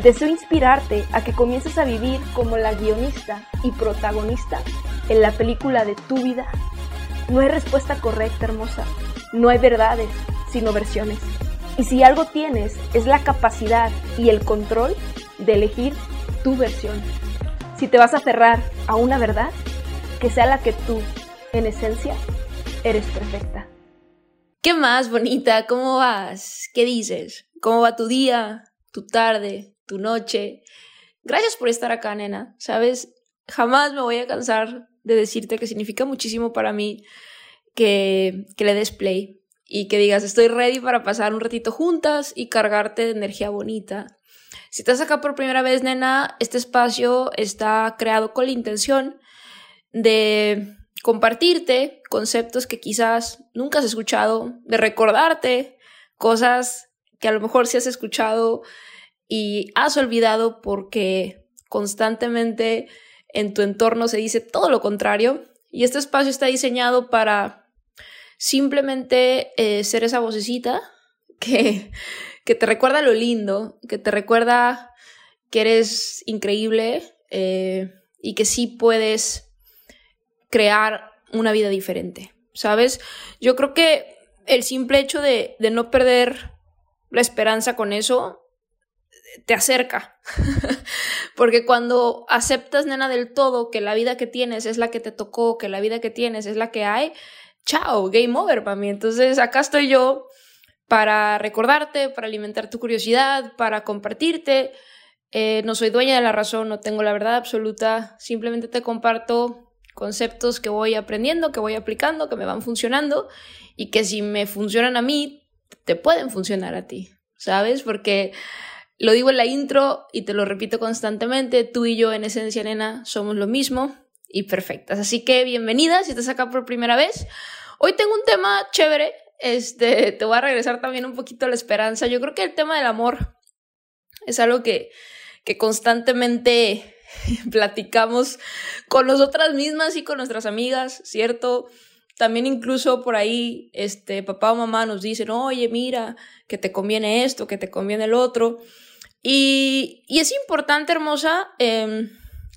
Deseo inspirarte a que comiences a vivir como la guionista y protagonista en la película de tu vida. No hay respuesta correcta, hermosa. No hay verdades, sino versiones. Y si algo tienes es la capacidad y el control de elegir tu versión. Si te vas a aferrar a una verdad, que sea la que tú, en esencia, eres perfecta. ¿Qué más, bonita? ¿Cómo vas? ¿Qué dices? ¿Cómo va tu día, tu tarde, tu noche. Gracias por estar acá, nena. Sabes, jamás me voy a cansar de decirte que significa muchísimo para mí que, que le des play y que digas, estoy ready para pasar un ratito juntas y cargarte de energía bonita. Si estás acá por primera vez, nena, este espacio está creado con la intención de compartirte conceptos que quizás nunca has escuchado, de recordarte cosas que a lo mejor sí has escuchado y has olvidado porque constantemente en tu entorno se dice todo lo contrario y este espacio está diseñado para simplemente eh, ser esa vocecita que, que te recuerda lo lindo, que te recuerda que eres increíble eh, y que sí puedes crear una vida diferente, ¿sabes? Yo creo que el simple hecho de, de no perder la esperanza con eso te acerca. Porque cuando aceptas, nena, del todo que la vida que tienes es la que te tocó, que la vida que tienes es la que hay, chao, game over para mí. Entonces acá estoy yo para recordarte, para alimentar tu curiosidad, para compartirte. Eh, no soy dueña de la razón, no tengo la verdad absoluta, simplemente te comparto conceptos que voy aprendiendo, que voy aplicando, que me van funcionando y que si me funcionan a mí, te pueden funcionar a ti, ¿sabes? Porque lo digo en la intro y te lo repito constantemente, tú y yo en esencia, nena, somos lo mismo y perfectas. Así que bienvenida si estás acá por primera vez. Hoy tengo un tema chévere, este, te voy a regresar también un poquito a la esperanza. Yo creo que el tema del amor es algo que, que constantemente platicamos con nosotras mismas y con nuestras amigas, ¿cierto? También incluso por ahí, este, papá o mamá nos dicen, oye, mira, que te conviene esto, que te conviene el otro. Y, es importante, hermosa, em,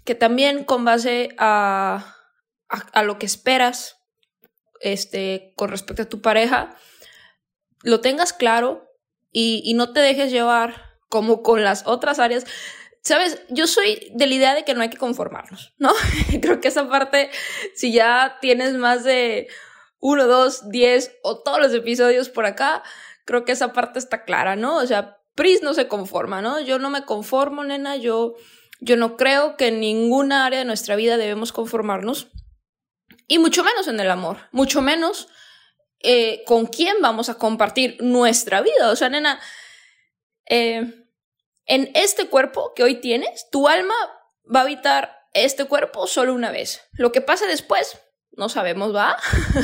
que también con base a, a, lo que esperas este, con respecto a tu pareja, lo tengas claro y, y no te dejes llevar como con las otras áreas. Sabes, yo soy de la idea de que no hay que conformarnos, ¿no? Creo que esa parte, si ya tienes más de uno, dos, diez o todos los episodios por acá, creo que esa parte está clara, ¿no? O sea, Pris no se conforma, ¿no? Yo no me conformo, nena, yo, yo no creo que en ninguna área de nuestra vida debemos conformarnos. Y mucho menos en el amor, mucho menos eh, con quién vamos a compartir nuestra vida. O sea, nena, eh, en este cuerpo que hoy tienes, tu alma va a habitar este cuerpo solo una vez. Lo que pasa después, no sabemos, ¿va?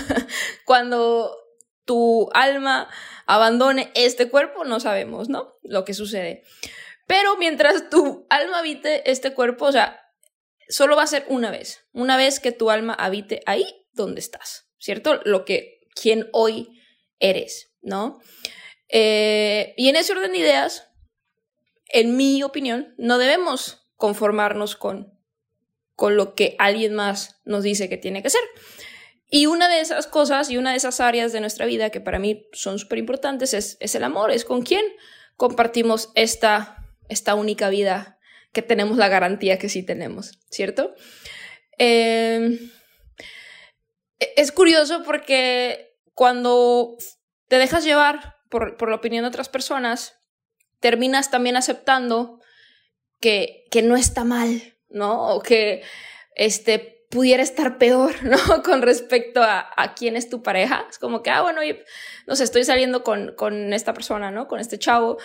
Cuando tu alma abandone este cuerpo, no sabemos, ¿no? Lo que sucede. Pero mientras tu alma habite este cuerpo, o sea, solo va a ser una vez, una vez que tu alma habite ahí donde estás, ¿cierto? Lo que, quien hoy eres, ¿no? Eh, y en ese orden de ideas, en mi opinión, no debemos conformarnos con, con lo que alguien más nos dice que tiene que ser. Y una de esas cosas y una de esas áreas de nuestra vida que para mí son súper importantes es, es, el amor, es con quién compartimos esta, esta única vida que tenemos la garantía que sí tenemos, ¿cierto? Em, e, es curioso porque cuando te dejas llevar por, por, la opinión de otras personas, terminas también aceptando que, que no está mal, ¿no? O que este, pudiera estar peor, ¿no? Con respecto a, quién es tu pareja. Es como que, ah, bueno, no sé, estoy saliendo con, con esta persona, ¿no? Con este chavo.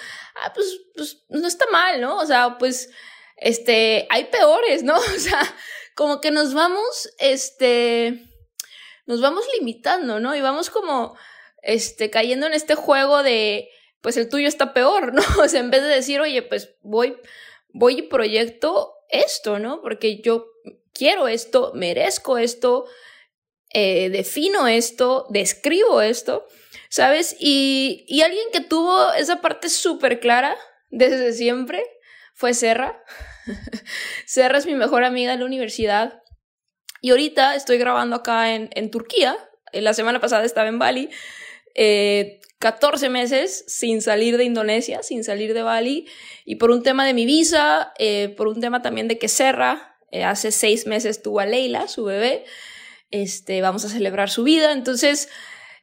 Ah, pues, pues no está mal, ¿no? O sea, pues, este, hay peores, ¿no? O sea, como que nos vamos, este, nos vamos limitando, ¿no? Y vamos como, este, cayendo en este juego de, pues el tuyo está peor, ¿no? O sea, en vez de decir, oye, pues voy, voy y proyecto esto, ¿no? Porque yo quiero esto, merezco esto, eh, defino esto, describo esto, ¿sabes? Y, y alguien que tuvo esa parte súper clara desde siempre fue Serra. Serra es mi mejor amiga en la universidad. Y ahorita estoy grabando acá en, en Turquía. La semana pasada estaba en Bali. Eh, 14 meses sin salir de Indonesia, sin salir de Bali. Y por un tema de mi visa, eh, por un tema también de que Serra eh, hace seis meses tuvo a Leila, su bebé. Este, vamos a celebrar su vida. Entonces,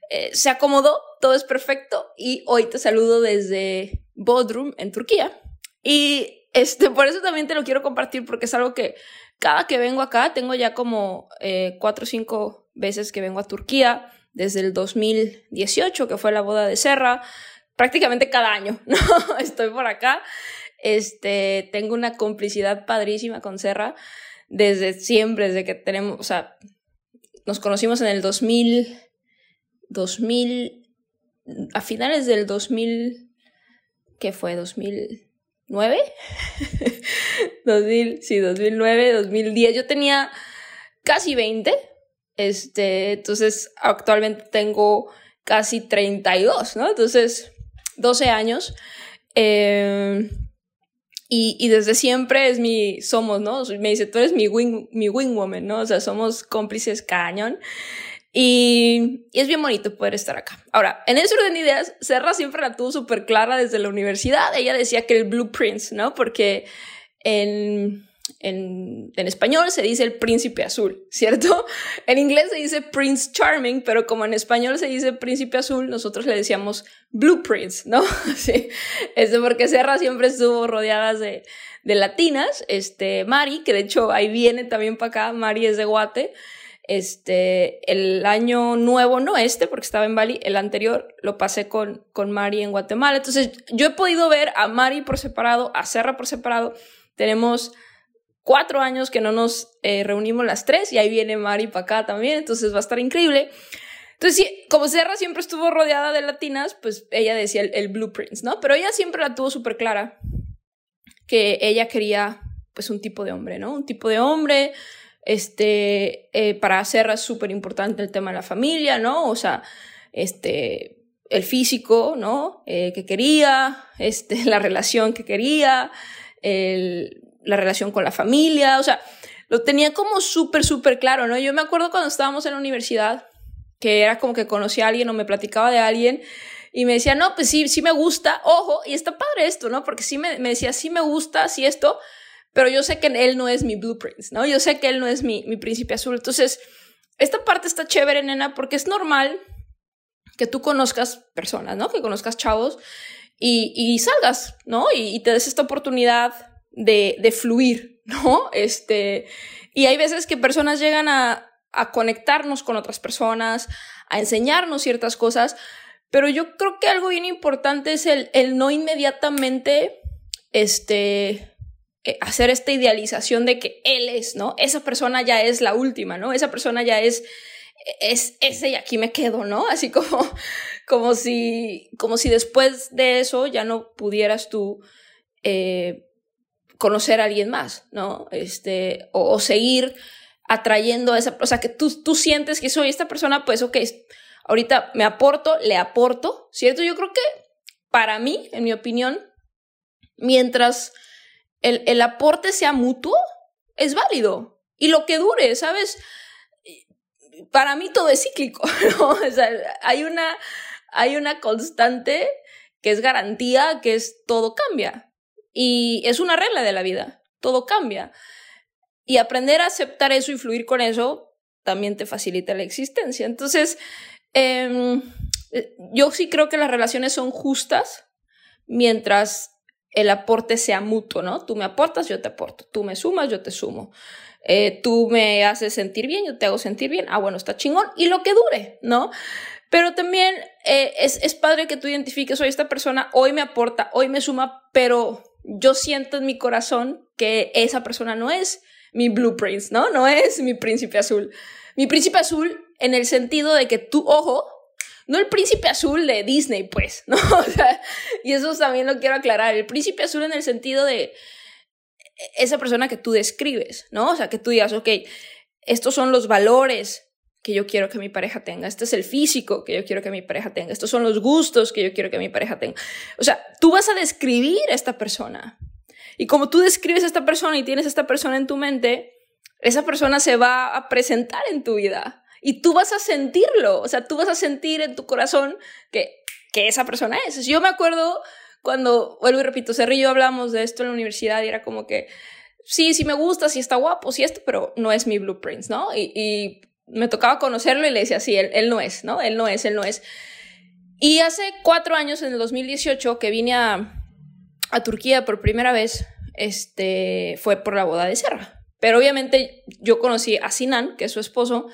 eh, se acomodó, todo es perfecto. Y hoy te saludo desde Bodrum, en Turquía. Y este, por eso también te lo quiero compartir, porque es algo que cada que vengo acá, tengo ya como eh, cuatro o cinco veces que vengo a Turquía, desde el 2018, que fue la boda de Serra, prácticamente cada año, ¿no? Estoy por acá. Este, tengo una complicidad padrísima con Serra desde siempre, desde que tenemos, o sea, nos conocimos en el 2000, 2000, a finales del 2000, ¿qué fue? 2009? 2000, sí, 2009, 2010. Yo tenía casi 20. Este, entonces actualmente tengo casi 32, ¿no? Entonces, 12 años. Eh, y, y, desde siempre es mi, somos, ¿no? Me dice, tú eres mi wing, mi wing woman, ¿no? O sea, somos cómplices cañón. Y, y, es bien bonito poder estar acá. Ahora, en ese orden de ideas, Serra siempre la tuvo súper clara desde la universidad. Ella decía que el blueprint, ¿no? Porque en, en, en, español se dice el príncipe azul, ¿cierto? En inglés se dice Prince Charming, pero como en español se dice príncipe azul, nosotros le decíamos blueprints, ¿no? Sí, este, porque Serra siempre estuvo rodeada de, de latinas, este, Mari, que de hecho ahí viene también para acá, Mari es de Guate, este, el año nuevo, no este, porque estaba en Bali, el anterior lo pasé con, con Mari en Guatemala. Entonces, yo he podido ver a Mari por separado, a Serra por separado. Tenemos cuatro años que no nos eh, reunimos las tres y ahí viene Mari para acá también, entonces va a estar increíble. Entonces, sí, como Serra siempre estuvo rodeada de latinas, pues ella decía el, el blueprints, ¿no? Pero ella siempre la tuvo súper clara que ella quería, pues, un tipo de hombre, ¿no? Un tipo de hombre, este, eh, para Serra es súper importante el tema de la familia, ¿no? O sea, este, el físico, ¿no? Eh, que quería, este, la relación que quería, el, la relación con la familia, o sea, lo tenía como súper, súper claro, ¿no? Yo me acuerdo cuando estábamos en la universidad, que era como que conocía a alguien o me platicaba de alguien y me decía, no, pues sí, sí me gusta, ojo, y está padre esto, ¿no? Porque sí me, me decía, sí me gusta, sí esto, pero yo sé que él no es mi blueprint, ¿no? Yo sé que él no es mi, mi príncipe azul. Entonces, esta parte está chévere, nena, porque es normal que tú conozcas personas, ¿no? Que conozcas chavos y, salgas, ¿no? Y, te des esta oportunidad de, fluir, ¿no? Este, y hay veces que personas llegan a, conectarnos con otras personas, a enseñarnos ciertas cosas, pero yo creo que algo bien importante es el, el no inmediatamente, este, eh, hacer esta idealización de que él es, ¿no? Esa persona ya es la última, ¿no? Esa persona ya es, es ese y aquí me quedo, ¿no? Así como, como si, como si después de eso ya no pudieras tú eh, conocer a alguien más, ¿no? Este, o, seguir atrayendo a esa, o sea, que tú, tú sientes que soy esta persona, pues, ok, ahorita me aporto, le aporto, ¿cierto? Yo creo que para mí, en mi opinión, mientras el, el aporte sea mutuo, es válido. Y lo que dure, ¿sabes? Para mí todo es cíclico, ¿no? O sea, hay una, hay una constante que es garantía, que es todo cambia. Y es una regla de la vida, todo cambia. Y aprender a aceptar eso y fluir con eso también te facilita la existencia. Entonces, eh, yo sí creo que las relaciones son justas mientras el aporte sea mutuo, ¿no? Tú me aportas, yo te aporto. Tú me sumas, yo te sumo. Eh, tú me haces sentir bien, yo te hago sentir bien. Ah, bueno, está chingón. Y lo que dure, ¿no? Pero también eh, es, es padre que tú identifiques, hoy esta persona hoy me aporta, hoy me suma, pero yo siento en mi corazón que esa persona no es mi blueprint, ¿no? No es mi príncipe azul. Mi príncipe azul en el sentido de que tú, ojo, no el príncipe azul de Disney, pues, ¿no? O sea, y eso también lo quiero aclarar. El príncipe azul en el sentido de esa persona que tú describes, ¿no? O sea, que tú digas, ok, estos son los valores que yo quiero que mi pareja tenga, este es el físico que yo quiero que mi pareja tenga, estos son los gustos que yo quiero que mi pareja tenga. O sea, tú vas a describir a esta persona. Y como tú describes a esta persona y tienes a esta persona en tu mente, esa persona se va a presentar en tu vida. Y tú vas a sentirlo, o sea, tú vas a sentir en tu corazón que, que esa persona es. Yo me acuerdo cuando, vuelvo y repito, Cerri y yo hablamos de esto en la universidad y era como que, sí, sí me gusta, sí está guapo, sí esto, pero no es mi blueprint, ¿no? Y, me tocaba conocerlo y le decía, sí, él, él no es, ¿no? Él no es, él no es. Y hace cuatro años, en el 2018, que vine a, Turquía por primera vez, este, fue por la boda de Serra. Pero obviamente yo conocí a Sinan, que es su esposo,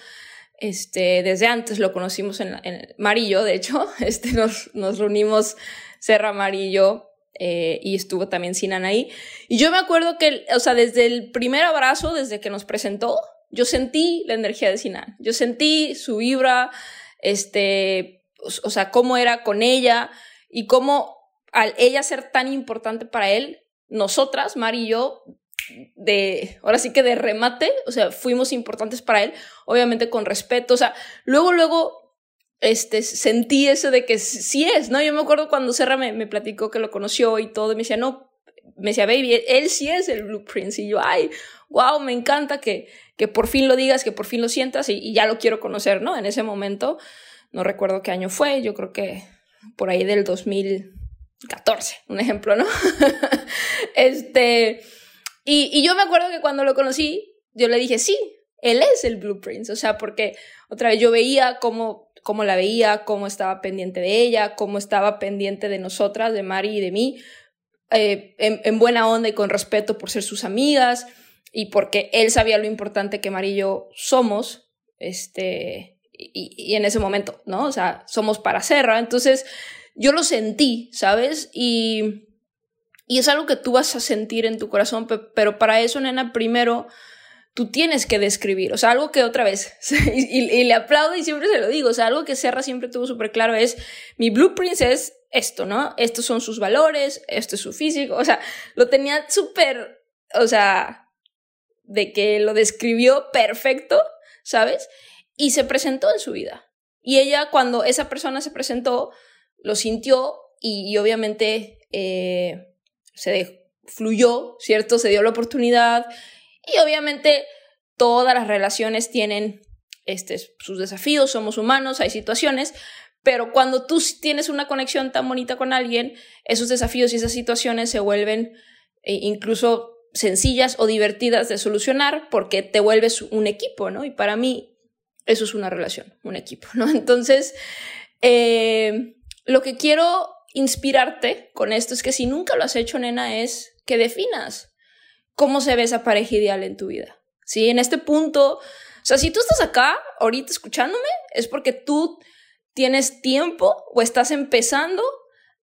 este, desde antes lo conocimos en, en Marillo, de hecho, este, nos, nos reunimos Serra Marillo eh, y estuvo también Sinan ahí. Y yo me acuerdo que, o sea, desde el primer abrazo, desde que nos presentó, yo sentí la energía de Sinan. Yo sentí su vibra, este, o, sea, cómo era con ella y cómo al ella ser tan importante para él, nosotras, Mari y yo, de, ahora sí que de remate, o sea, fuimos importantes para él, obviamente con respeto, o sea, luego, luego este, sentí eso de que sí es, ¿no? Yo me acuerdo cuando Serra me, me platicó que lo conoció y todo, y me decía, no, me decía, baby, él sí es el blueprint. Y yo, ay, wow, me encanta que, que por fin lo digas, que por fin lo sientas y, ya lo quiero conocer, ¿no? En ese momento, no recuerdo qué año fue, yo creo que por ahí del 2014, un ejemplo, ¿no? este, y, yo me acuerdo que cuando lo conocí, yo le dije, sí, él es el blueprint, o sea, porque otra vez yo veía cómo cómo la veía, cómo estaba pendiente de ella, cómo estaba pendiente de nosotras, de Mari y de mí, eh, en, buena onda y con respeto por ser sus amigas y porque él sabía lo importante que Mari y yo somos, este, y, en ese momento, ¿no? O sea, somos para Serra, entonces yo lo sentí, ¿sabes? Y, y es algo que tú vas a sentir en tu corazón, pero para eso, nena, primero tú tienes que describir, o sea, algo que otra vez, y, le aplaudo y siempre se lo digo, o sea, algo que Serra siempre tuvo súper claro es, mi blueprint es esto, ¿no? Estos son sus valores, esto es su físico, o sea, lo tenía súper, o sea, de que lo describió perfecto, ¿sabes? Y se presentó en su vida. Y ella, cuando esa persona se presentó, lo sintió y, obviamente eh, se fluyó, ¿cierto? Se dio la oportunidad y obviamente todas las relaciones tienen este, sus desafíos, somos humanos, hay situaciones, pero cuando tú tienes una conexión tan bonita con alguien, esos desafíos y esas situaciones se vuelven eh, incluso sencillas o divertidas de solucionar porque te vuelves un equipo, ¿no? Y para mí eso es una relación, un equipo, ¿no? Entonces, eh, lo que quiero inspirarte con esto es que si nunca lo has hecho, nena, es que definas cómo se ve esa pareja ideal en tu vida. ¿Sí? En este punto, o sea, si tú estás acá ahorita escuchándome, es porque tú tienes tiempo o estás empezando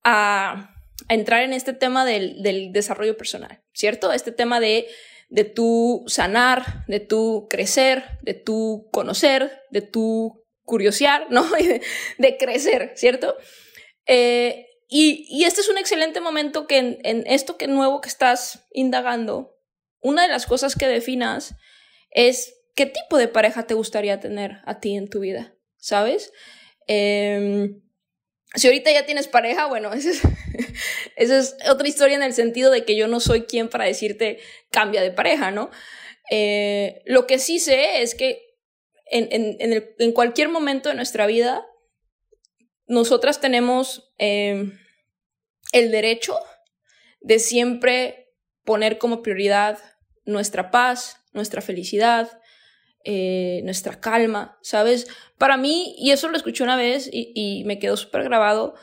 a, entrar en este tema del, desarrollo personal, ¿cierto? Este tema de, de tu sanar, de tu crecer, de tu conocer, de tu curiosear, ¿no? de, crecer, ¿cierto? Eh, y, este es un excelente momento que en, en, esto que nuevo que estás indagando, una de las cosas que definas es qué tipo de pareja te gustaría tener a ti en tu vida, ¿sabes? Em, si ahorita ya tienes pareja, bueno, esa es, otra historia en el sentido de que yo no soy quien para decirte cambia de pareja, ¿no? Eh, lo que sí sé es que en, cualquier momento de nuestra vida, nosotras tenemos em, el derecho de siempre poner como prioridad nuestra paz, nuestra felicidad, eh, nuestra calma, ¿sabes? Para mí, y eso lo escuché una vez y, me quedó súper grabado,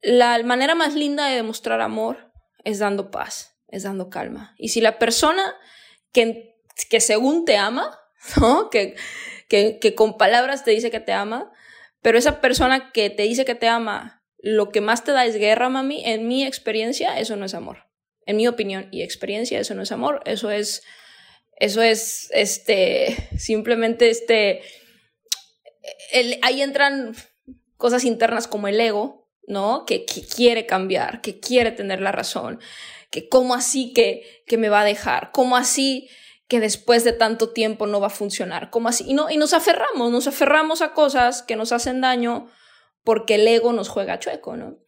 la manera más linda de demostrar amor es dando paz, es dando calma. Y si la persona que, que según te ama, ¿no? Que, que, que con palabras te dice que te ama, pero esa persona que te dice que te ama, lo que más te da es guerra, mami, en mi experiencia, eso no es amor en mi opinión y experiencia, eso no es amor, eso es, eso es, este, simplemente, este, ahí entran cosas internas como el ego, ¿no? Que, quiere cambiar, que quiere tener la razón, que cómo así que, que me va a dejar, cómo así que después de tanto tiempo no va a funcionar, cómo así, y, no, y nos aferramos, nos aferramos a cosas que nos hacen daño porque el ego nos juega chueco, ¿no?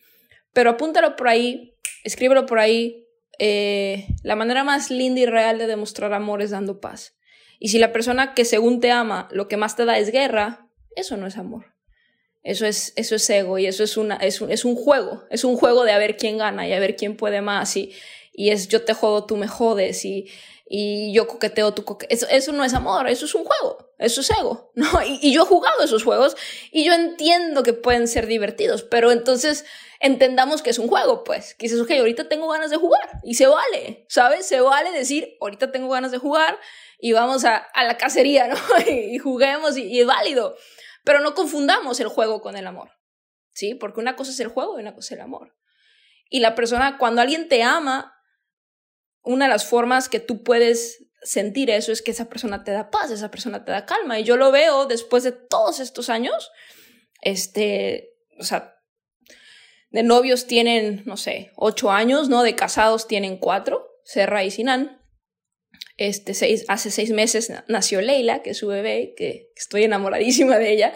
Pero apúntalo por ahí, escríbelo por ahí. Eh, la manera más linda y real de demostrar amor es dando paz. Y si la persona que según te ama lo que más te da es guerra, eso no es amor. Eso es, eso es ego y eso es, una, es, un, es un juego. Es un juego de a ver quién gana y a ver quién puede más. Y, y es yo te jodo, tú me jodes. Y, y yo coqueteo, tú coqueteas. Eso, eso, no es amor, eso es un juego, eso es ego, ¿no? Y, y, yo he jugado esos juegos y yo entiendo que pueden ser divertidos, pero entonces entendamos que es un juego, pues. Que dices, ok, ahorita tengo ganas de jugar y se vale, ¿sabes? Se vale decir, ahorita tengo ganas de jugar y vamos a, a la cacería, ¿no? y, juguemos y, y es válido. Pero no confundamos el juego con el amor, ¿sí? Porque una cosa es el juego y una cosa es el amor. Y la persona, cuando alguien te ama, una de las formas que tú puedes sentir eso es que esa persona te da paz, esa persona te da calma. Y yo lo veo después de todos estos años, este, o sea, de novios tienen, no sé, ocho años, ¿no? De casados tienen cuatro, Serra y Sinan. Este, seis, hace seis meses nació Leila, que es su bebé, que estoy enamoradísima de ella.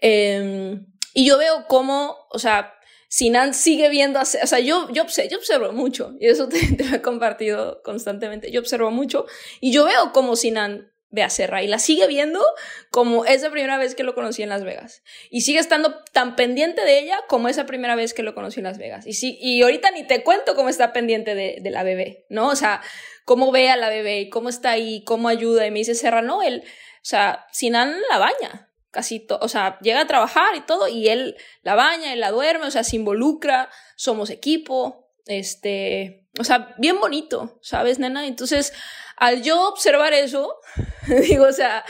Em, y yo veo cómo, o sea, Sinan sigue viendo, o sea, yo, yo, yo observo mucho, y eso te, lo he compartido constantemente, yo observo mucho, y yo veo cómo Sinan ve a Serra y la sigue viendo como esa primera vez que lo conocí en Las Vegas. Y sigue estando tan pendiente de ella como esa primera vez que lo conocí en Las Vegas. Y, sí, y ahorita ni te cuento cómo está pendiente de, de la bebé, ¿no? O sea, cómo ve a la bebé y cómo está ahí, cómo ayuda. Y me dice Serra, no, él, o sea, Sinan la baña casi o sea, llega a trabajar y todo, y él la baña, él la duerme, o sea, se involucra, somos equipo, este, o sea, bien bonito, ¿sabes, nena? Entonces, al yo observar eso, digo, o sea,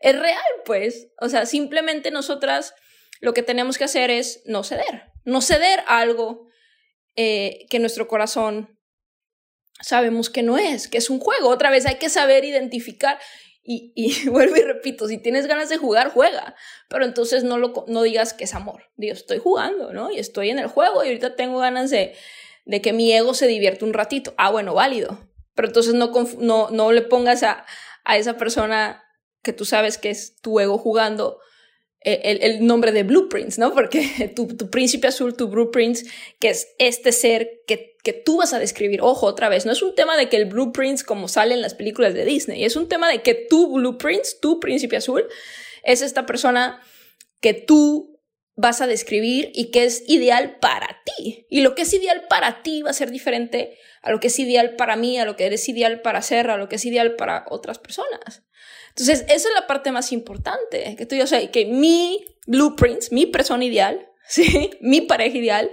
es real, pues, o sea, simplemente nosotras lo que tenemos que hacer es no ceder, no ceder a algo eh, que nuestro corazón sabemos que no es, que es un juego. Otra vez hay que saber identificar y, y, vuelvo y repito, si tienes ganas de jugar, juega. Pero entonces no, lo, no digas que es amor. Digo, estoy jugando, ¿no? Y estoy en el juego y ahorita tengo ganas de, de que mi ego se divierta un ratito. Ah, bueno, válido. Pero entonces no, no, no le pongas a, a esa persona que tú sabes que es tu ego jugando el, nombre de blueprints, ¿no? Porque tu, tu, príncipe azul, tu blueprints, que es este ser que, que tú vas a describir, ojo, otra vez, no es un tema de que el blueprints como sale en las películas de Disney, es un tema de que tu blueprints, tu príncipe azul, es esta persona que tú vas a describir y que es ideal para ti. Y lo que es ideal para ti va a ser diferente a lo que es ideal para mí, a lo que es ideal para ser, a lo que es ideal para otras personas. Entonces, esa es la parte más importante, que tú ya sabes, que mi blueprints, mi persona ideal, ¿sí? mi pareja ideal,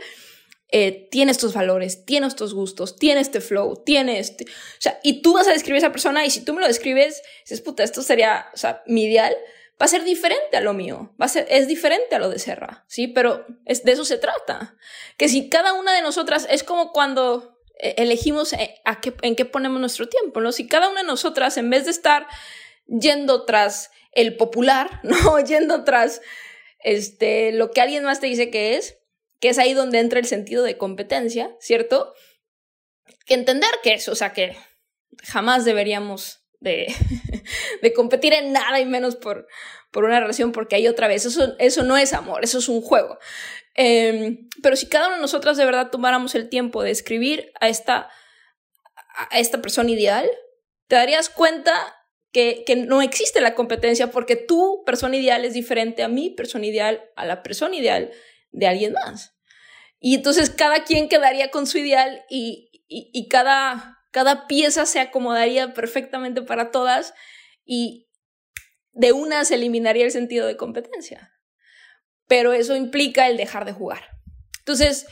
eh, tiene estos valores, tiene estos gustos, tiene este flow, tiene este... O sea, y tú vas a describir a esa persona y si tú me lo describes, dices, puta, esto sería, o sea, mi ideal, va a ser diferente a lo mío, va a ser, es diferente a lo de Serra, ¿sí? Pero es, de eso se trata. Que si cada una de nosotras es como cuando eh, elegimos eh, a qué, en qué ponemos nuestro tiempo, ¿no? Si cada una de nosotras, en vez de estar yendo tras el popular, ¿no? Yendo tras este, lo que alguien más te dice que es, que es ahí donde entra el sentido de competencia, ¿cierto? Que entender que es, o sea, que jamás deberíamos de, de competir en nada y menos por, por una relación, porque hay otra vez, eso, eso no es amor, eso es un juego. Em, pero si cada una de nosotras de verdad tomáramos el tiempo de escribir a esta, a esta persona ideal, te darías cuenta que, que, no existe la competencia porque tu persona ideal es diferente a mi persona ideal, a la persona ideal de alguien más. Y entonces cada quien quedaría con su ideal y, y, y cada, cada pieza se acomodaría perfectamente para todas y de una se eliminaría el sentido de competencia. Pero eso implica el dejar de jugar. Entonces,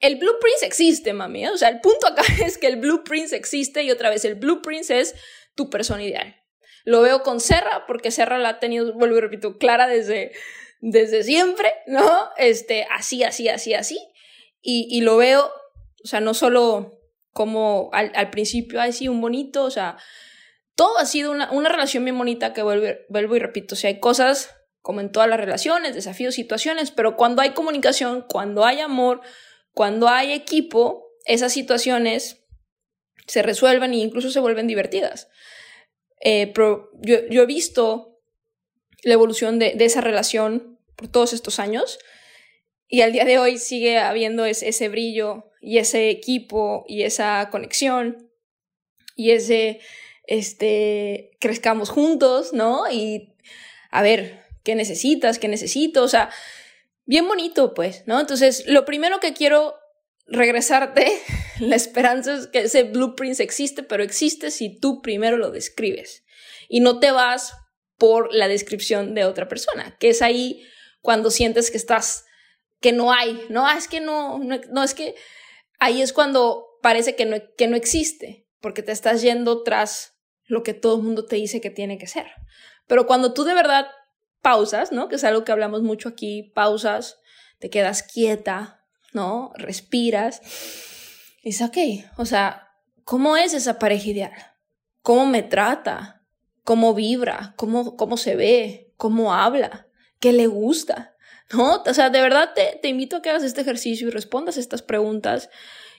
el blueprint existe, mami. ¿eh? O sea, el punto acá es que el blueprint existe y otra vez el blueprint es tu persona ideal. Lo veo con Serra, porque Serra la ha tenido, vuelvo y repito, clara desde, desde siempre, ¿no? Este, así, así, así, así. Y, y lo veo, o sea, no solo como al, al principio, así un bonito, o sea, todo ha sido una, una relación bien bonita que vuelvo, vuelvo y repito. O sea, hay cosas como en todas las relaciones, desafíos, situaciones, pero cuando hay comunicación, cuando hay amor, cuando hay equipo, esas situaciones se resuelven e incluso se vuelven divertidas. Eh, pero yo, he visto la evolución de, esa relación por todos estos años y al día de hoy sigue habiendo ese, brillo y ese equipo y esa conexión y ese, este, crezcamos juntos, ¿no? Y a ver, ¿qué necesitas? ¿Qué necesito? O sea, bien bonito, pues, ¿no? Entonces, lo primero que quiero regresarte, la esperanza es que ese blueprint existe, pero existe si tú primero lo describes y no te vas por la descripción de otra persona, que es ahí cuando sientes que estás, que no hay, no, ah, es que no, no, es que ahí es cuando parece que no, que no existe, porque te estás yendo tras lo que todo el mundo te dice que tiene que ser. Pero cuando tú de verdad pausas, ¿no? Que es algo que hablamos mucho aquí, pausas, te quedas quieta, ¿no? Respiras. Y dices, ok, o sea, ¿cómo es esa pareja ideal? ¿Cómo me trata? ¿Cómo vibra? ¿Cómo, cómo se ve? ¿Cómo habla? ¿Qué le gusta? ¿No? O sea, de verdad te, te invito a que hagas este ejercicio y respondas estas preguntas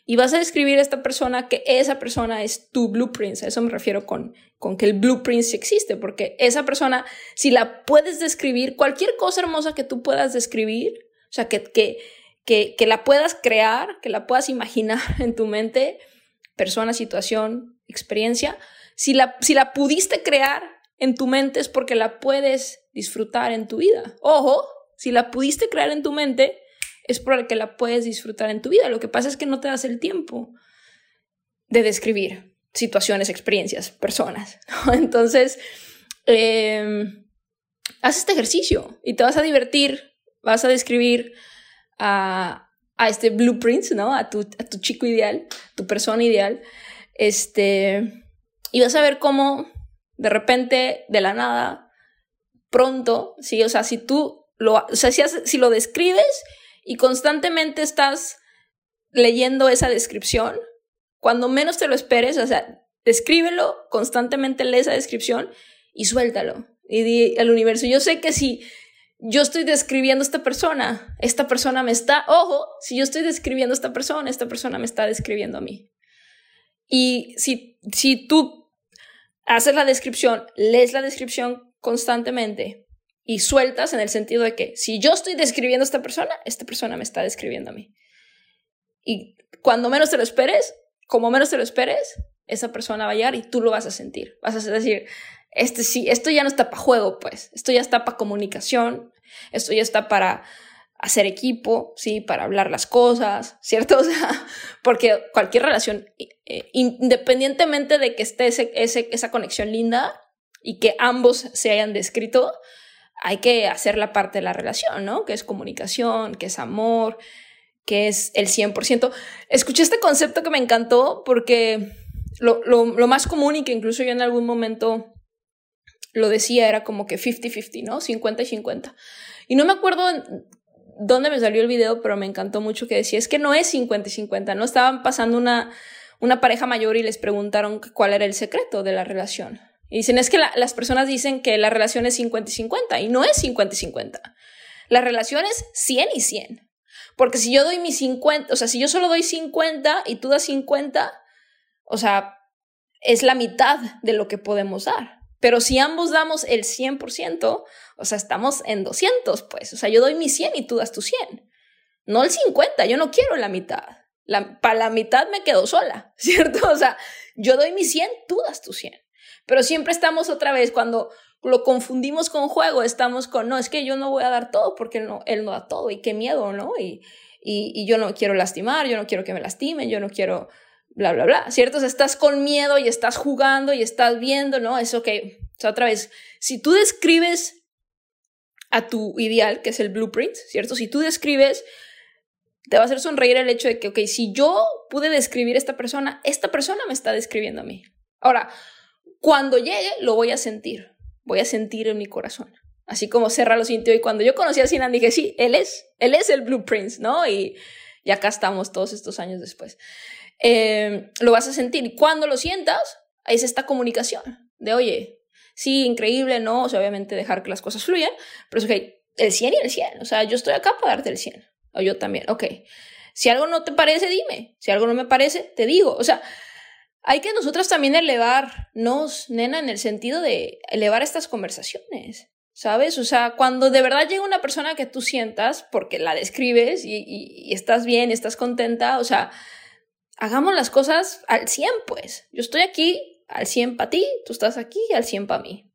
y vas a describir a esta persona que esa persona es tu blueprint. A eso me refiero con, con que el blueprint existe, porque esa persona, si la puedes describir, cualquier cosa hermosa que tú puedas describir, o sea, que, que, que, que la puedas crear, que la puedas imaginar en tu mente, persona, situación, experiencia, si la, si la pudiste crear en tu mente es porque la puedes disfrutar en tu vida. Ojo, si la pudiste crear en tu mente, es por el que la puedes disfrutar en tu vida. Lo que pasa es que no te das el tiempo de describir situaciones, experiencias, personas. Entonces, em, haz este ejercicio y te vas a divertir, vas a describir a, a este blueprint, ¿no? A tu, a tu chico ideal, tu persona ideal, este, y vas a ver cómo de repente, de la nada, pronto, sí, o sea, si tú lo, o sea, si, si lo describes y constantemente estás leyendo esa descripción, cuando menos te lo esperes, o sea, escríbelo, constantemente lee esa descripción y suéltalo. Y di al universo, yo sé que si yo estoy describiendo a esta persona, esta persona me está, ojo, si yo estoy describiendo a esta persona, esta persona me está describiendo a mí. Y si, si tú haces la descripción, lees la descripción constantemente, y sueltas en el sentido de que si yo estoy describiendo a esta persona, esta persona me está describiendo a mí. Y cuando menos te lo esperes, como menos te lo esperes, esa persona va a llegar y tú lo vas a sentir. Vas a decir, este sí, esto ya no está para juego, pues. Esto ya está para comunicación, esto ya está para hacer equipo, sí, para hablar las cosas, ¿cierto? O sea, porque cualquier relación, eh, independientemente de que esté ese, esa conexión linda y que ambos se hayan descrito, hay que hacer la parte de la relación, ¿no? Que es comunicación, que es amor, que es el 100%. Escuché este concepto que me encantó porque lo, lo, lo más común y que incluso yo en algún momento lo decía era como que 50-50, ¿no? 50 y 50. Y no me acuerdo dónde me salió el video, pero me encantó mucho que decía, es que no es 50 y 50, ¿no? Estaban pasando una, pareja mayor y les preguntaron cuál era el secreto de la relación. Y dicen, es que las personas dicen que la relación es 50 y 50 y no es 50 y 50. La relación es 100 y 100. Porque si yo doy mi 50, o sea, si yo solo doy 50 y tú das 50, o sea, es la mitad de lo que podemos dar. Pero si ambos damos el 100%, o sea, estamos en 200, pues. O sea, yo doy mi 100 y tú das tu 100. No el 50, yo no quiero la mitad. La, para la mitad me quedo sola, ¿cierto? O sea, yo doy mi 100, tú das tu 100. Pero siempre estamos otra vez, cuando lo confundimos con juego, estamos con, no, es que yo no voy a dar todo porque él no, él no da todo y qué miedo, ¿no? Y, y, y yo no quiero lastimar, yo no quiero que me lastimen, yo no quiero bla, bla, bla, ¿cierto? O sea, estás con miedo y estás jugando y estás viendo, ¿no? Eso que, o sea, otra vez, si tú describes a tu ideal, que es el blueprint, ¿cierto? Si tú describes, te va a hacer sonreír el hecho de que, ok, si yo pude describir a esta persona, esta persona me está describiendo a mí. Ahora, cuando llegue, lo voy a sentir. Voy a sentir en mi corazón. Así como Serra lo sintió. Y cuando yo conocí a Sinan, dije, sí, él es, él es el Blueprint, ¿no? Y, y acá estamos todos estos años después. Eh, lo vas a sentir. Y cuando lo sientas, es esta comunicación de, oye, sí, increíble, ¿no? O sea, obviamente dejar que las cosas fluyan, pero es ok, el 100 y el 100, o sea, yo estoy acá para darte el 100, o yo también, ok. Si algo no te parece, dime, si algo no me parece, te digo, o sea, hay que nosotros también elevarnos, nena, en el sentido de elevar estas conversaciones. ¿Sabes? O sea, cuando de verdad llega una persona que tú sientas, porque la describes y, y, estás bien, estás contenta, o sea, hagamos las cosas al 100, pues. Yo estoy aquí al 100 para ti, tú estás aquí al 100 para mí.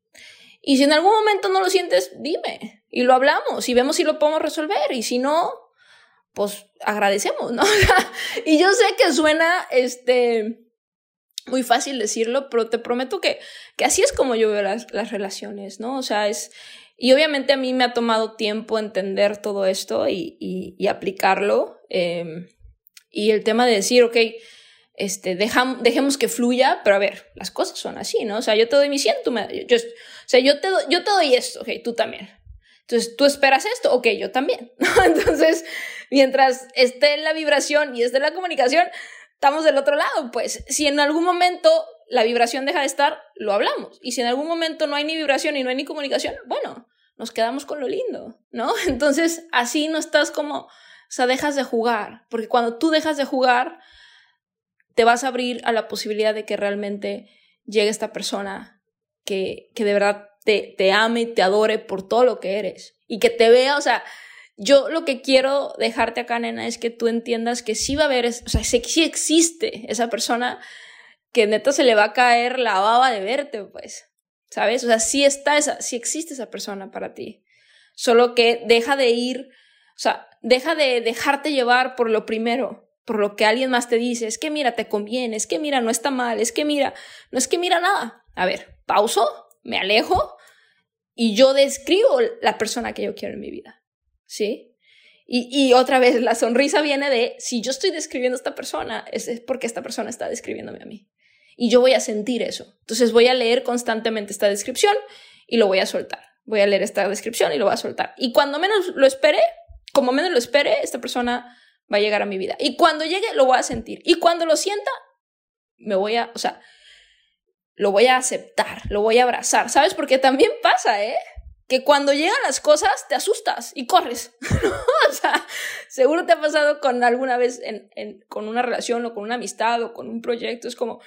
Y si en algún momento no lo sientes, dime. Y lo hablamos y vemos si lo podemos resolver. Y si no, pues agradecemos, ¿no? y yo sé que suena, este, muy fácil decirlo, pero te prometo que, que así es como yo veo las, las, relaciones, ¿no? O sea, es... Y obviamente a mí me ha tomado tiempo entender todo esto y, y, y aplicarlo. Eh, y el tema de decir, ok, este, dejam, dejemos que fluya, pero a ver, las cosas son así, ¿no? O sea, yo te doy mi 100, tú me... Yo, o sea, yo te, yo te doy esto, ok, tú también. Entonces, tú esperas esto, ok, yo también. Entonces, mientras esté la vibración y esté la comunicación, estamos del otro lado, pues si en algún momento la vibración deja de estar, lo hablamos. Y si en algún momento no hay ni vibración y no hay ni comunicación, bueno, nos quedamos con lo lindo, ¿no? Entonces así no estás como, o sea, dejas de jugar, porque cuando tú dejas de jugar, te vas a abrir a la posibilidad de que realmente llegue esta persona que, que de verdad te, te ame, te adore por todo lo que eres y que te vea, o sea, yo lo que quiero dejarte acá, nena, es que tú entiendas que sí va a haber, o sea, sí existe esa persona que neta se le va a caer la baba de verte, pues, ¿sabes? O sea, sí está esa, sí existe esa persona para ti. Solo que deja de ir, o sea, deja de dejarte llevar por lo primero, por lo que alguien más te dice, es que mira, te conviene, es que mira, no está mal, es que mira, no es que mira nada. A ver, pauso, me alejo y yo describo la persona que yo quiero en mi vida. ¿Sí? Y, y, otra vez, la sonrisa viene de, si yo estoy describiendo a esta persona, es porque esta persona está describiéndome a mí. Y yo voy a sentir eso. Entonces voy a leer constantemente esta descripción y lo voy a soltar. Voy a leer esta descripción y lo voy a soltar. Y cuando menos lo espere, como menos lo espere, esta persona va a llegar a mi vida. Y cuando llegue, lo voy a sentir. Y cuando lo sienta, me voy a, o sea, lo voy a aceptar, lo voy a abrazar. ¿Sabes? Porque también pasa, ¿eh? Que cuando llegan las cosas te asustas y corres. o sea, seguro te ha pasado con alguna vez en, con una relación o con una amistad o con un proyecto. Es como,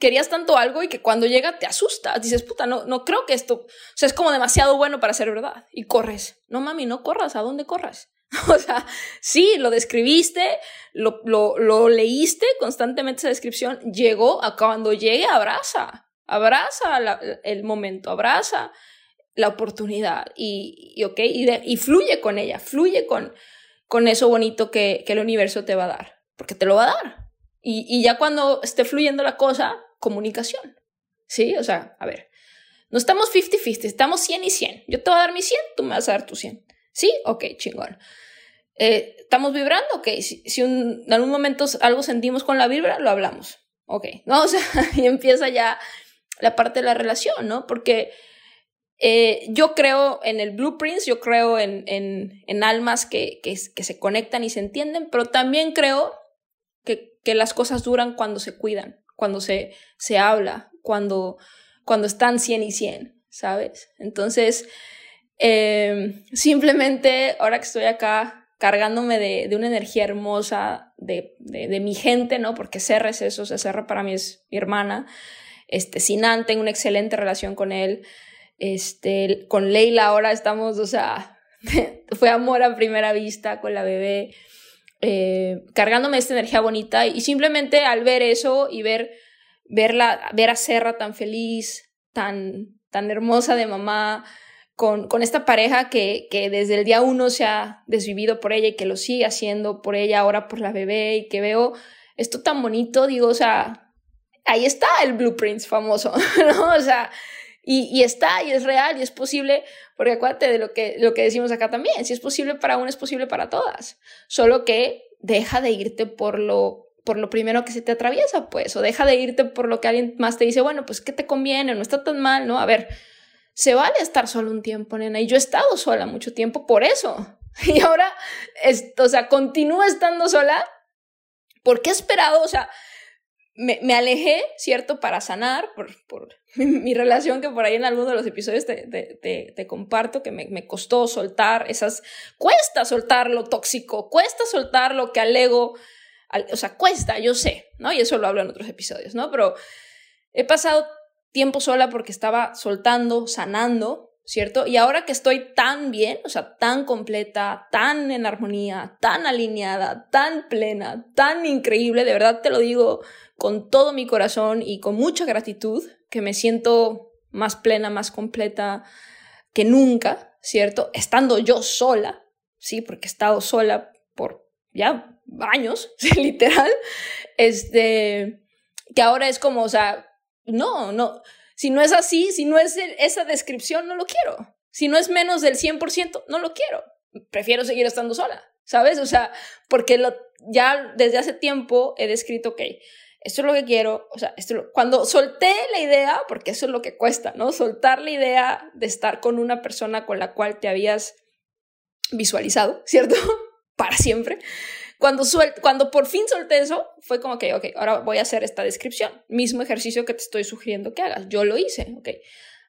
querías tanto algo y que cuando llega te asustas. Dices, puta, no, no creo que esto, o sea, es como demasiado bueno para ser verdad. Y corres. No, mami, no corras. ¿A dónde corras? o sea, sí, lo describiste, lo, lo, lo leíste constantemente esa descripción. Llegó, a cuando llegue, abraza. Abraza el momento, abraza la oportunidad y, y ok, y, y, fluye con ella, fluye con, con eso bonito que, que, el universo te va a dar, porque te lo va a dar. Y, y ya cuando esté fluyendo la cosa, comunicación. ¿Sí? O sea, a ver, no estamos 50-50, estamos 100 y 100. Yo te voy a dar mi 100, tú me vas a dar tu 100. ¿Sí? Ok, chingón. Eh, ¿Estamos vibrando? Ok, si, si un, en algún momento algo sentimos con la vibra, lo hablamos. Ok, ¿no? O sea, y empieza ya la parte de la relación, ¿no? Porque eh, yo creo en el blueprints, yo creo en, en, en almas que, que, se conectan y se entienden, pero también creo que, que las cosas duran cuando se cuidan, cuando se, se habla, cuando, cuando están 100 y 100, ¿sabes? Entonces, eh, simplemente ahora que estoy acá cargándome de, de una energía hermosa de, de, mi gente, ¿no? Porque Serra es eso, o sea, Serra para mí es mi hermana. Este, Sinan, tengo una excelente relación con él. Este, con Leila ahora estamos, o sea, fue amor a primera vista con la bebé, eh, cargándome esta energía bonita y simplemente al ver eso y ver, verla, ver a Serra tan feliz, tan, tan hermosa de mamá, con, con esta pareja que, que desde el día uno se ha desvivido por ella y que lo sigue haciendo por ella ahora por la bebé y que veo esto tan bonito, digo, o sea, ahí está el blueprint famoso, ¿no? O sea, y, está, y es real, y es posible, porque acuérdate de lo que, lo que decimos acá también, si es posible para una, es posible para todas. Solo que deja de irte por lo, por lo primero que se te atraviesa, pues, o deja de irte por lo que alguien más te dice, bueno, pues, ¿qué te conviene? No está tan mal, ¿no? A ver, se vale estar solo un tiempo, nena, y yo he estado sola mucho tiempo por eso. Y ahora, esto, o sea, continúo estando sola porque he esperado, o sea, me, me, alejé, ¿cierto? Para sanar por, por mi, relación que por ahí en alguno de los episodios te, te, te, comparto, que me, me, costó soltar esas... Cuesta soltar lo tóxico, cuesta soltar lo que alego, o sea, cuesta, yo sé, ¿no? Y eso lo hablo en otros episodios, ¿no? Pero he pasado tiempo sola porque estaba soltando, sanando, ¿cierto? Y ahora que estoy tan bien, o sea, tan completa, tan en armonía, tan alineada, tan plena, tan increíble, de verdad te lo digo con todo mi corazón y con mucha gratitud, que me siento más plena, más completa que nunca, ¿cierto? Estando yo sola, ¿sí? Porque he estado sola por ya años, literal, este, que ahora es como, o sea, no, no, si no es así, si no es esa descripción, no lo quiero. Si no es menos del 100%, no lo quiero. Prefiero seguir estando sola, ¿sabes? O sea, porque ya desde hace tiempo he descrito, ok, esto es lo que quiero, o sea, cuando solté la idea, porque eso es lo que cuesta, ¿no? Soltar la idea de estar con una persona con la cual te habías visualizado, ¿cierto? Para siempre. Cuando, cuando por fin solté eso, fue como que, ok, ahora voy a hacer esta descripción. Mismo ejercicio que te estoy sugiriendo que hagas. Yo lo hice, ok.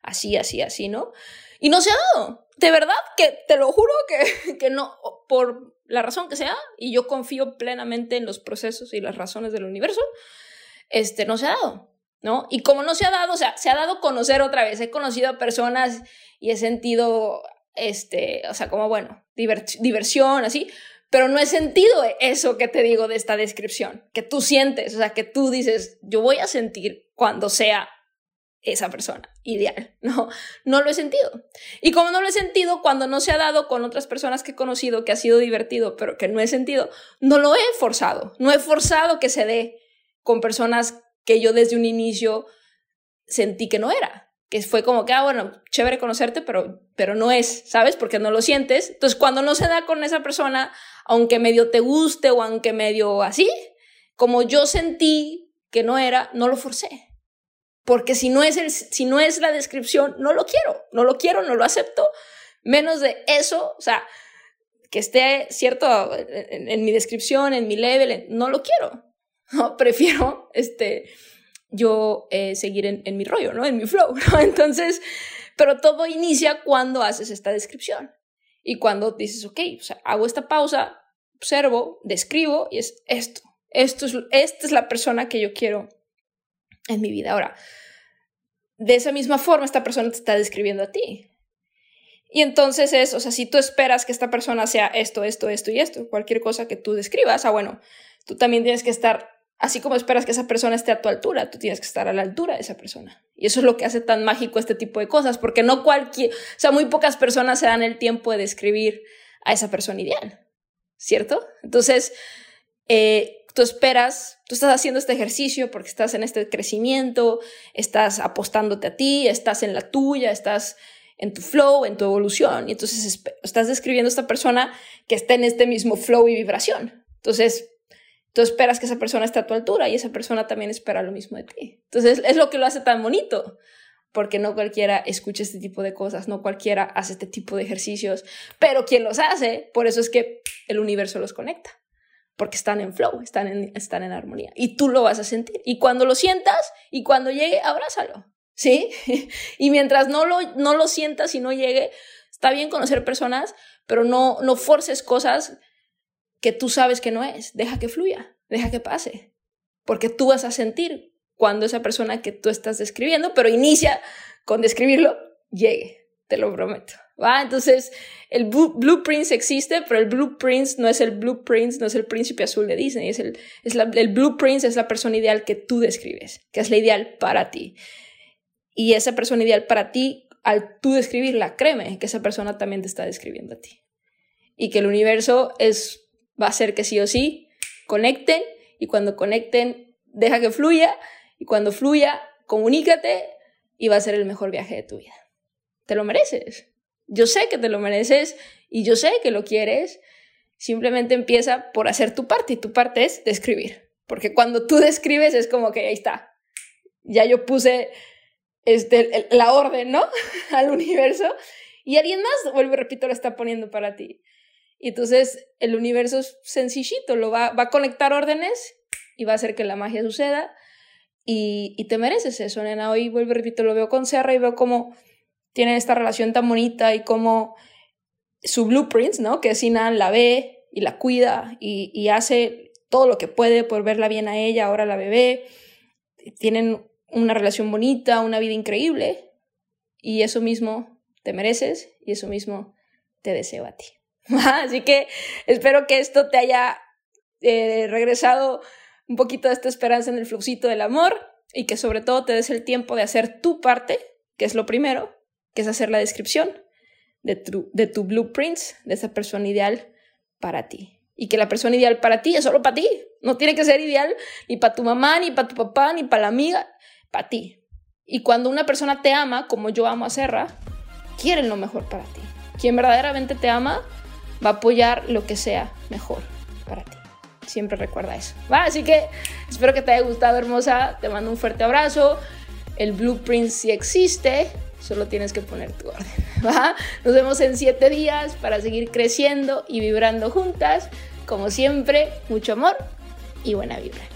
Así, así, así, ¿no? Y no se ha dado. De verdad que te lo juro que, que no, por la razón que sea, y yo confío plenamente en los procesos y las razones del universo, este, no se ha dado, ¿no? Y como no se ha dado, o sea, se ha dado conocer otra vez. He conocido a personas y he sentido, este, o sea, como, bueno, diversión, así, pero no he sentido eso que te digo de esta descripción, que tú sientes, o sea, que tú dices, yo voy a sentir cuando sea esa persona ideal. No, no lo he sentido. Y como no lo he sentido, cuando no se ha dado con otras personas que he conocido, que ha sido divertido, pero que no he sentido, no lo he forzado. No he forzado que se dé con personas que yo desde un inicio sentí que no era que fue como que, ah, bueno, chévere conocerte, pero, pero no es, ¿sabes? Porque no lo sientes. Entonces, cuando no se da con esa persona, aunque medio te guste o aunque medio así, como yo sentí que no era, no lo forcé. Porque si no es, el, si no es la descripción, no lo quiero, no lo quiero, no lo acepto. Menos de eso, o sea, que esté cierto en, mi descripción, en mi level, no lo quiero. Prefiero este, yo eh, seguir en, mi rollo, ¿no? En mi flow. Entonces, pero todo inicia cuando haces esta descripción y cuando dices, ok, o sea, hago esta pausa, observo, describo y es esto, esto es, esta es la persona que yo quiero en mi vida. Ahora, de esa misma forma, esta persona te está describiendo a ti. Y entonces es, o sea, si tú esperas que esta persona sea esto, esto, esto y esto, cualquier cosa que tú describas, ah, bueno, tú también tienes que estar Así como esperas que esa persona esté a tu altura, tú tienes que estar a la altura de esa persona. Y eso es lo que hace tan mágico este tipo de cosas, porque no cualquier, o sea, muy pocas personas se dan el tiempo de describir a esa persona ideal, ¿cierto? Entonces, eh, tú esperas, tú estás haciendo este ejercicio porque estás en este crecimiento, estás apostándote a ti, estás en la tuya, estás en tu flow, en tu evolución, y entonces estás describiendo a esta persona que está en este mismo flow y vibración. Entonces, tú esperas que esa persona esté a tu altura y esa persona también espera lo mismo de ti. Entonces es lo que lo hace tan bonito, porque no cualquiera escucha este tipo de cosas, no cualquiera hace este tipo de ejercicios, pero quien los hace, por eso es que el universo los conecta, porque están en flow, están en, están en armonía y tú lo vas a sentir. Y cuando lo sientas y cuando llegue, abrázalo, ¿sí? y mientras no lo, no lo sientas y no llegue, está bien conocer personas, pero no, no forces cosas que tú sabes que no es. Deja que fluya, deja que pase. Porque tú vas a sentir cuando esa persona que tú estás describiendo, pero inicia con describirlo, llegue, te lo prometo. ¿Va? Entonces, el blueprint existe, pero el blueprint no es el blueprint, no es el príncipe azul de Disney, es el, es el blueprint es la persona ideal que tú describes, que es la ideal para ti. Y esa persona ideal para ti, al tú describirla, créeme que esa persona también te está describiendo a ti. Y que el universo es va a ser que sí o sí conecten y cuando conecten, deja que fluya y cuando fluya, comunícate y va a ser el mejor viaje de tu vida. Te lo mereces. Yo sé que te lo mereces y yo sé que lo quieres. Simplemente empieza por hacer tu parte y tu parte es describir. Porque cuando tú describes es como que ahí está. Ya yo puse este, la orden, ¿no? Al universo. Y alguien más, vuelvo y repito, lo está poniendo para ti. Y entonces el universo es sencillito, lo va, va a conectar órdenes y va a hacer que la magia suceda, Y, y te mereces eso, nena. Hoy vuelvo repito, lo veo con Serra y veo cómo tienen esta relación tan bonita y cómo su blueprints, ¿no? Que Sinan la ve y la cuida y, y hace todo lo que puede por verla bien a ella, ahora la bebé. Tienen una relación bonita, una vida increíble. Y eso mismo te mereces y eso mismo te deseo a ti. Así que espero que esto te haya eh, regresado un poquito de esta esperanza en el fluxito del amor y que sobre todo te des el tiempo de hacer tu parte, que es lo primero, que es hacer la descripción de tu, de tu blueprints, de esa persona ideal para ti. Y que la persona ideal para ti es solo para ti. No tiene que ser ideal ni para tu mamá, ni para tu papá, ni para la amiga, para ti. Y cuando una persona te ama, como yo amo a Serra, quieren lo mejor para ti. Quien verdaderamente te ama va a apoyar lo que sea mejor para ti. Siempre recuerda eso. ¿va? Así que espero que te haya gustado, hermosa. Te mando un fuerte abrazo. El blueprint sí existe. Solo tienes que poner tu orden. ¿va? Nos vemos en siete días para seguir creciendo y vibrando juntas. Como siempre, mucho amor y buena vibra.